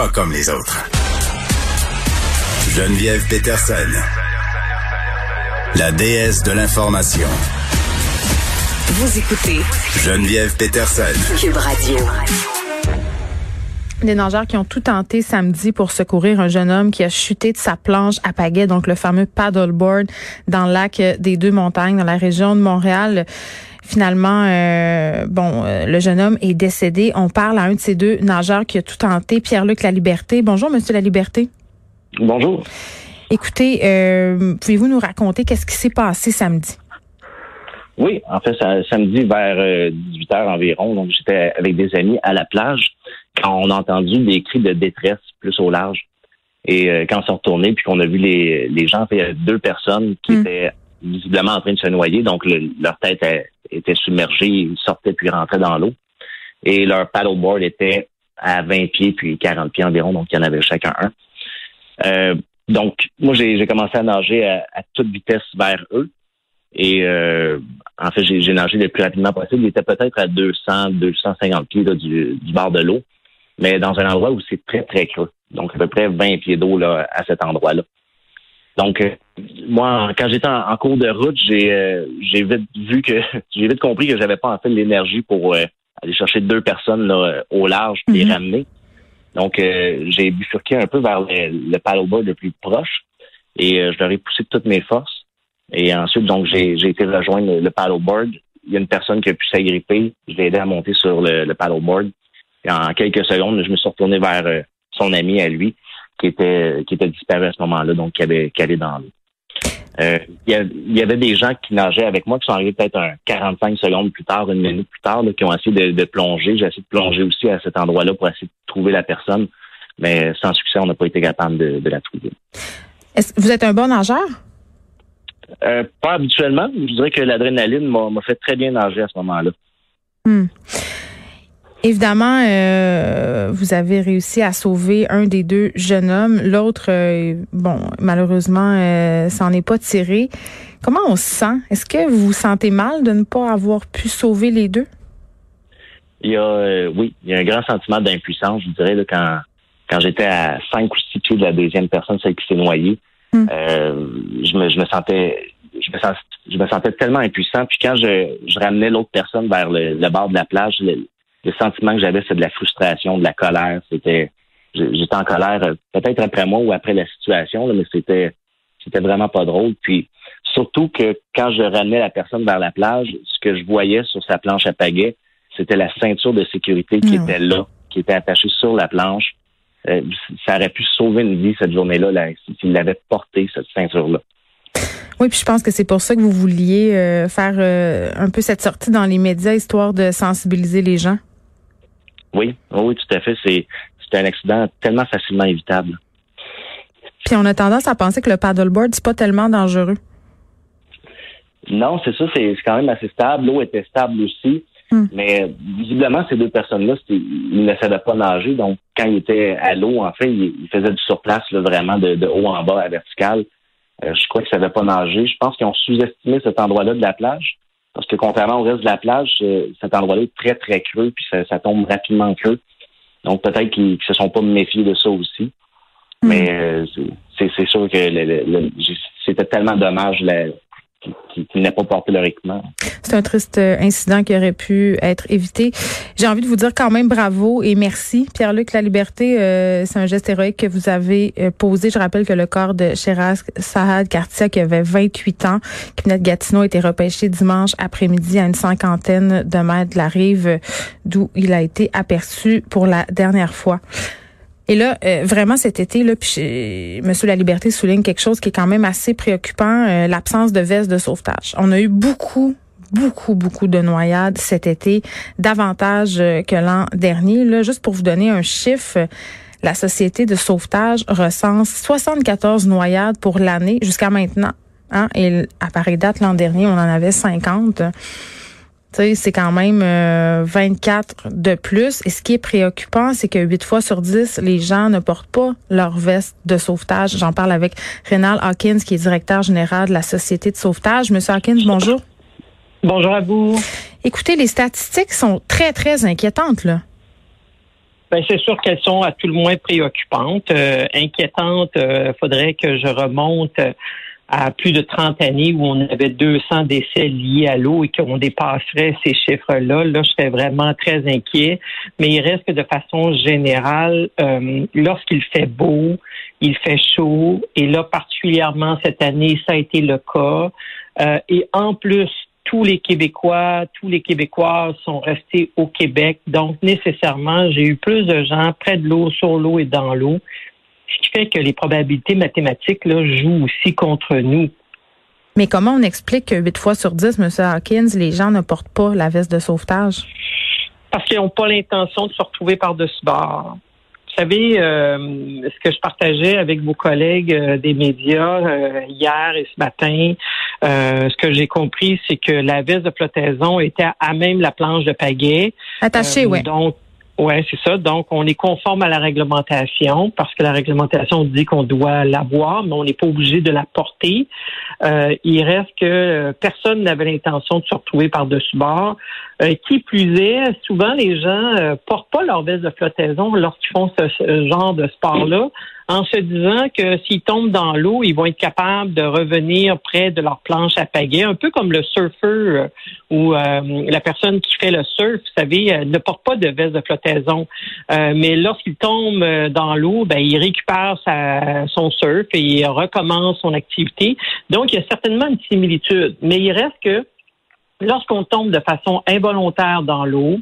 Pas comme les autres. Geneviève Peterson. La déesse de l'information. Vous écoutez Geneviève Peterson. Cube Radio. Des nageurs qui ont tout tenté samedi pour secourir un jeune homme qui a chuté de sa planche à pagaie, donc le fameux paddleboard dans le lac des Deux Montagnes, dans la région de Montréal. Finalement, euh, bon, euh, le jeune homme est décédé. On parle à un de ces deux nageurs qui a tout tenté, Pierre-Luc Laliberté. Bonjour, Monsieur Laliberté. Bonjour. Écoutez, euh, pouvez-vous nous raconter qu'est-ce qui s'est passé samedi? Oui, en fait, ça, samedi vers 18 heures environ, donc j'étais avec des amis à la plage quand on a entendu des cris de détresse plus au large. Et quand on s'est retourné, puis qu'on a vu les, les gens, il y a deux personnes qui Mm. étaient visiblement en train de se noyer, donc le- leur tête était submergée, ils sortaient puis rentraient dans l'eau. Et leur paddleboard était à 20 pieds puis 40 pieds environ, donc il y en avait chacun un. Euh, donc, moi, j'ai commencé à nager à, toute vitesse vers eux. Et euh, en fait, j'ai nagé le plus rapidement possible. Il était peut-être à 200, 250 pieds là, du, du bord de l'eau, mais dans un endroit où c'est très, très creux. Donc, à peu près 20 pieds d'eau à cet endroit-là. Donc, euh, moi, quand j'étais en, en cours de route, j'ai euh, j'ai vite vu que j'ai vite compris que j'avais pas en fait l'énergie pour euh, aller chercher deux personnes là, au large et les Mhm. ramener. Donc, euh, j'ai bifurqué un peu vers le, le paddleboard le plus proche et euh, je leur ai poussé de toutes mes forces. Et ensuite, donc, j'ai j'ai été rejoindre le, le paddleboard. Il y a une personne qui a pu s'agripper. Je l'ai aidé à monter sur le, le paddleboard. Et en quelques secondes, je me suis retourné vers euh, son ami à lui, qui était qui était disparu à ce moment-là, donc qui avait dans l'eau. Euh, Il y, avait des gens qui nageaient avec moi qui sont arrivés peut-être un 45 secondes plus tard, une minute plus tard, là, qui ont essayé de, de plonger. J'ai essayé de plonger aussi à cet endroit-là pour essayer de trouver la personne, mais sans succès, on n'a pas été capable de, de la trouver. Est-ce, vous êtes un bon nageur? Euh, pas habituellement, je dirais que l'adrénaline m'a fait très bien nager à ce moment-là. Hmm. Évidemment, euh, vous avez réussi à sauver un des deux jeunes hommes. L'autre, euh, bon, malheureusement, euh, s'en est pas tiré. Comment on se sent? Est-ce que vous vous sentez mal de ne pas avoir pu sauver les deux? Il y a, euh, oui, il y a un grand sentiment d'impuissance, je dirais, là, quand, quand j'étais à 5 ou 6 pieds de la deuxième personne, celle qui s'est noyée. Hmm. Euh, je, me, je me sentais je me, sens- je me sentais tellement impuissant. Puis quand je, je ramenais l'autre personne vers le, le bord de la plage, le, le sentiment que j'avais, c'est de la frustration, de la colère. C'était j'étais en colère euh, peut-être après moi ou après la situation, là, mais c'était c'était vraiment pas drôle. Puis surtout que quand je ramenais la personne vers la plage, ce que je voyais sur sa planche à pagaie, c'était la ceinture de sécurité qui Ah était là, qui était attachée sur la planche. Euh, ça aurait pu sauver une vie cette journée-là là, s'il l'avait porté, cette ceinture-là. Oui, puis je pense que c'est pour ça que vous vouliez euh, faire euh, un peu cette sortie dans les médias, histoire de sensibiliser les gens. Oui, oui, tout à fait. C'est c'est un accident tellement facilement évitable. Puis on a tendance à penser que le paddleboard, c'est pas tellement dangereux. Non, c'est ça, c'est c'est quand même assez stable. L'eau était stable aussi. Hmm. Mais visiblement, ces deux personnes-là, ils ne savaient pas nager. Donc, quand ils étaient à l'eau, en fait, ils, ils faisaient du surplace là, vraiment de, de haut en bas à vertical. Euh, je crois qu'ils ne savaient pas nager. Je pense qu'ils ont sous-estimé cet endroit-là de la plage. Parce que contrairement au reste de la plage, euh, cet endroit-là est très, très creux, puis ça, ça tombe rapidement creux. Donc, peut-être qu'ils ne se sont pas méfiés de ça aussi. Hmm. Mais euh, c'est- sûr que c'était tellement dommage là, C'est un triste euh, incident qui aurait pu être évité. J'ai envie de vous dire quand même bravo et merci. Pierre-Luc La Liberté, euh, c'est un geste héroïque que vous avez euh, posé. Je rappelle que le corps de Sheraz Sahad Kartia, qui avait 28 ans, qui venait de Gatineau, a été repêché dimanche après-midi à une cinquantaine de mètres de la rive d'où il a été aperçu pour la dernière fois. Et là, euh, vraiment cet été, là, puis Monsieur La Liberté souligne quelque chose qui est quand même assez préoccupant, euh, l'absence de veste de sauvetage. On a eu beaucoup, beaucoup, beaucoup de noyades cet été, davantage euh, que l'an dernier. Là, juste pour vous donner un chiffre, la société de sauvetage recense 74 noyades pour l'année jusqu'à maintenant. Hein? Et à pareille date, l'an dernier, on en avait 50 c'est quand même 24 euh, de plus. Et ce qui est préoccupant, c'est que 8 fois sur 10, les gens ne portent pas leur veste de sauvetage. J'en parle avec Rénal Hawkins, qui est directeur général de la Société de sauvetage. Monsieur Hawkins, bonjour. Bonjour à vous. Écoutez, les statistiques sont très, très inquiétantes, là. Ben, c'est sûr qu'elles sont à tout le moins préoccupantes. Euh, inquiétantes, euh, faudrait que je remonte à plus de 30 années où on avait 200 décès liés à l'eau et qu'on dépasserait ces chiffres-là, là, je serais vraiment très inquiet. Mais il reste que de façon générale, euh, lorsqu'il fait beau, il fait chaud, et là, particulièrement cette année, ça a été le cas. Euh, et en plus, tous les Québécois, tous les Québécois sont restés au Québec. Donc, nécessairement, j'ai eu plus de gens près de l'eau, sur l'eau et dans l'eau ce qui fait que les probabilités mathématiques là, jouent aussi contre nous. Mais comment on explique que 8 fois sur 10, M. Hawkins, les gens ne portent pas la veste de sauvetage? Parce qu'ils n'ont pas l'intention de se retrouver par-dessus bord. Vous savez, euh, ce que je partageais avec vos collègues euh, des médias euh, hier et ce matin, ce que j'ai compris, c'est que la veste de flottaison était à même la planche de pagaie. Attachée, oui. Donc, oui, c'est ça. Donc, on est conforme à la réglementation parce que la réglementation dit qu'on doit l'avoir, mais on n'est pas obligé de la porter. Euh, il reste que euh, personne n'avait l'intention de se retrouver par-dessus bord. Euh, qui plus est, souvent les gens euh, portent pas leur veste de flottaison lorsqu'ils font ce genre de sport-là en se disant que s'ils tombent dans l'eau, ils vont être capables de revenir près de leur planche à pagaie, un peu comme le surfeur euh, ou euh, la personne qui fait le surf, vous savez, euh, ne porte pas de veste de flottaison. mais lorsqu'il tombe dans l'eau, ben, il récupère sa, son surf et il recommence son activité. Donc, il y a certainement une similitude. Mais il reste que lorsqu'on tombe de façon involontaire dans l'eau,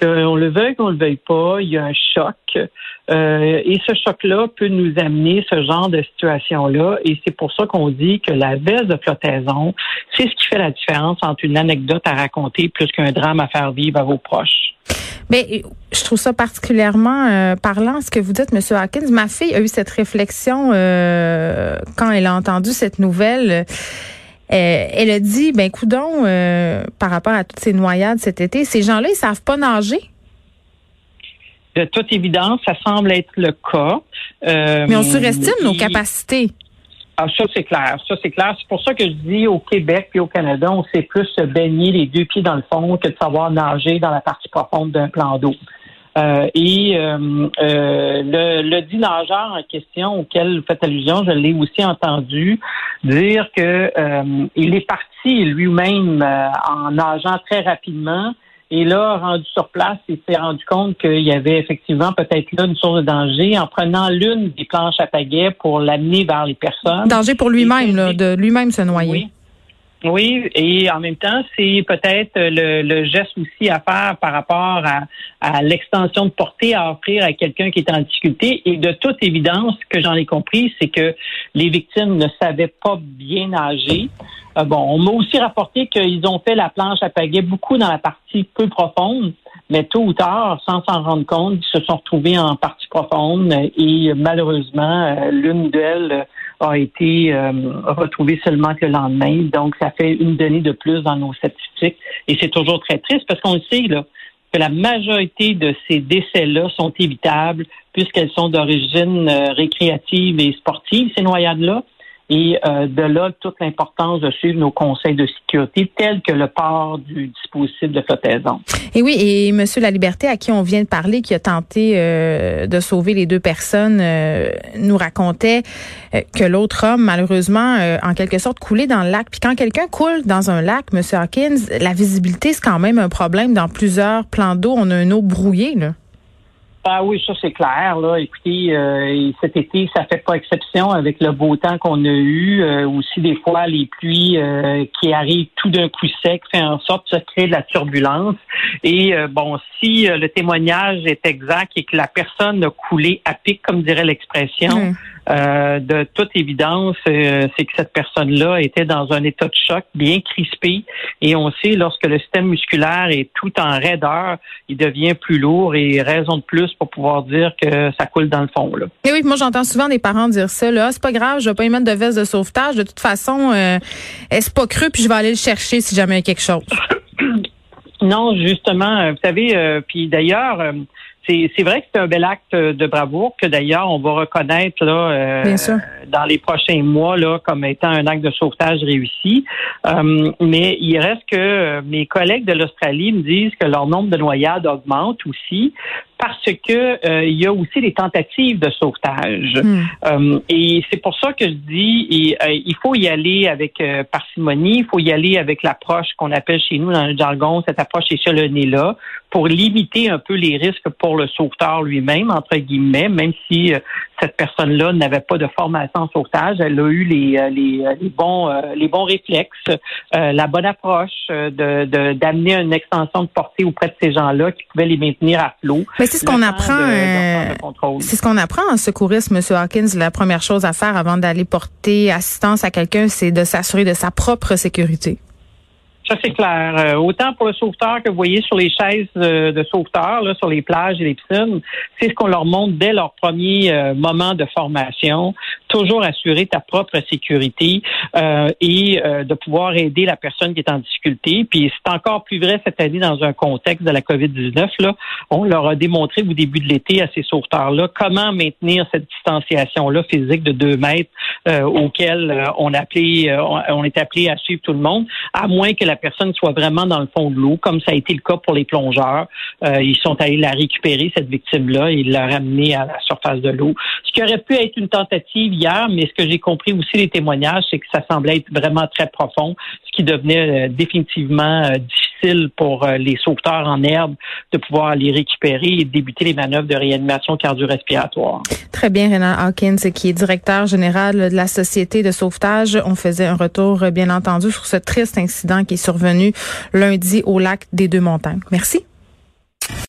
qu'on le veuille, qu'on le veuille pas, il y a un choc. Euh, et ce choc-là peut nous amener ce genre de situation-là. Et c'est pour ça qu'on dit que la veste de flottaison, c'est ce qui fait la différence entre une anecdote à raconter plus qu'un drame à faire vivre à vos proches. Mais je trouve ça particulièrement euh, parlant ce que vous dites, Monsieur Hawkins. Ma fille a eu cette réflexion euh, quand elle a entendu cette nouvelle. Euh, elle a dit, ben coudon, euh, par rapport à toutes ces noyades cet été, ces gens-là, ils savent pas nager? De toute évidence, ça semble être le cas. Euh, Mais on surestime nos capacités. Ah, ça, c'est clair. Ça, c'est clair. C'est pour ça que je dis au Québec et au Canada, on sait plus se baigner les deux pieds dans le fond que de savoir nager dans la partie profonde d'un plan d'eau. Euh, et euh, euh, le, le dit nageur en question auquel vous faites allusion, je l'ai aussi entendu dire que il est parti lui-même en nageant très rapidement. Et là, rendu sur place, il s'est rendu compte qu'il y avait effectivement peut-être là une source de danger en prenant l'une des planches à pagaie pour l'amener vers les personnes. Danger pour lui-même, de lui-même se noyer. Oui, et en même temps, c'est peut-être le, geste aussi à faire par rapport à, l'extension de portée à offrir à quelqu'un qui est en difficulté. Et de toute évidence, ce que j'en ai compris, c'est que les victimes ne savaient pas bien nager. Euh, bon, on m'a aussi rapporté qu'ils ont fait la planche à pagaie beaucoup dans la partie peu profonde, mais tôt ou tard, sans s'en rendre compte, ils se sont retrouvés en partie profonde et malheureusement, euh, l'une d'elles a été euh, retrouvé seulement le lendemain. Donc, ça fait une donnée de plus dans nos statistiques. Et c'est toujours très triste parce qu'on sait là, que la majorité de ces décès-là sont évitables puisqu'elles sont d'origine euh, récréative et sportive, ces noyades-là. Et euh, de là, toute l'importance de suivre nos conseils de sécurité tels que le port du dispositif de flottaison. Et oui, et Monsieur La Liberté, à qui on vient de parler, qui a tenté euh, de sauver les deux personnes, euh, nous racontait que l'autre homme, malheureusement, en quelque sorte, coulait dans le lac. Puis quand quelqu'un coule dans un lac, Monsieur Hawkins, la visibilité, c'est quand même un problème dans plusieurs plans d'eau. On a une eau brouillée, là. Ah oui, ça c'est clair. Là, écoutez, euh, cet été, ça fait pas exception avec le beau temps qu'on a eu. Euh, aussi des fois les pluies euh, qui arrivent tout d'un coup sec, fait en sorte de créer de la turbulence. Et bon, si le témoignage est exact et que la personne a coulé à pic, comme dirait l'expression, Euh, de toute évidence, euh, c'est que cette personne-là était dans un état de choc bien crispé. Et on sait, lorsque le système musculaire est tout en raideur, il devient plus lourd et raison de plus pour pouvoir dire que ça coule dans le fond. Là. Et oui, moi j'entends souvent des parents dire ça. Là, ah, c'est pas grave, je vais pas y mettre de veste de sauvetage. De toute façon, euh, est-ce pas cru, puis je vais aller le chercher si jamais il y a quelque chose? Non, justement, vous savez, puis d'ailleurs, c'est vrai que c'est un bel acte de bravoure que d'ailleurs on va reconnaître là euh, dans les prochains mois là comme étant un acte de sauvetage réussi. Euh, mais il reste que mes collègues de l'Australie me disent que leur nombre de noyades augmente aussi parce que euh, il y a aussi des tentatives de sauvetage. Hmm. Euh, et c'est pour ça que je dis euh, il faut y aller avec parcimonie, il faut y aller avec l'approche qu'on appelle chez nous dans le jargon cette approche échelonnée là pour limiter un peu les risques pour le sauveteur lui-même entre guillemets, même si cette personne-là n'avait pas de formation en sauvetage, elle a eu les, les, les bons les bons réflexes, la bonne approche de d'amener une extension de portée auprès de ces gens-là qui pouvaient les maintenir à flot c'est ce qu'on apprend. Euh, c'est ce qu'on apprend en secourisme, M. Hawkins. La première chose à faire avant d'aller porter assistance à quelqu'un, c'est de s'assurer de sa propre sécurité. Ça, c'est clair. Euh, autant pour le sauveteur que vous voyez sur les chaises euh, de sauveteurs, là, sur les plages et les piscines, c'est ce qu'on leur montre dès leur premier euh, moment de formation. Toujours assurer ta propre sécurité et de pouvoir aider la personne qui est en difficulté. Puis c'est encore plus vrai cette année dans un contexte de la COVID-19. Là, on leur a démontré au début de l'été à ces sauveteurs-là comment maintenir cette distanciation-là physique de deux mètres auquel on appelé, on est appelé à suivre tout le monde, à moins que la personne soit vraiment dans le fond de l'eau, comme ça a été le cas pour les plongeurs. Euh, ils sont allés la récupérer, cette victime-là, et la ramener à la surface de l'eau. Ce qui aurait pu être une tentative hier, mais ce que j'ai compris aussi les témoignages, c'est que ça semblait être vraiment très profond, ce qui devenait euh, définitivement euh, pour les sauveteurs en herbe de pouvoir les récupérer et débuter les manœuvres de réanimation cardio-respiratoire. Très bien, Renan Hawkins, qui est directeur général de la Société de sauvetage. On faisait un retour, bien entendu, sur ce triste incident qui est survenu lundi au lac des Deux Montagnes. Merci.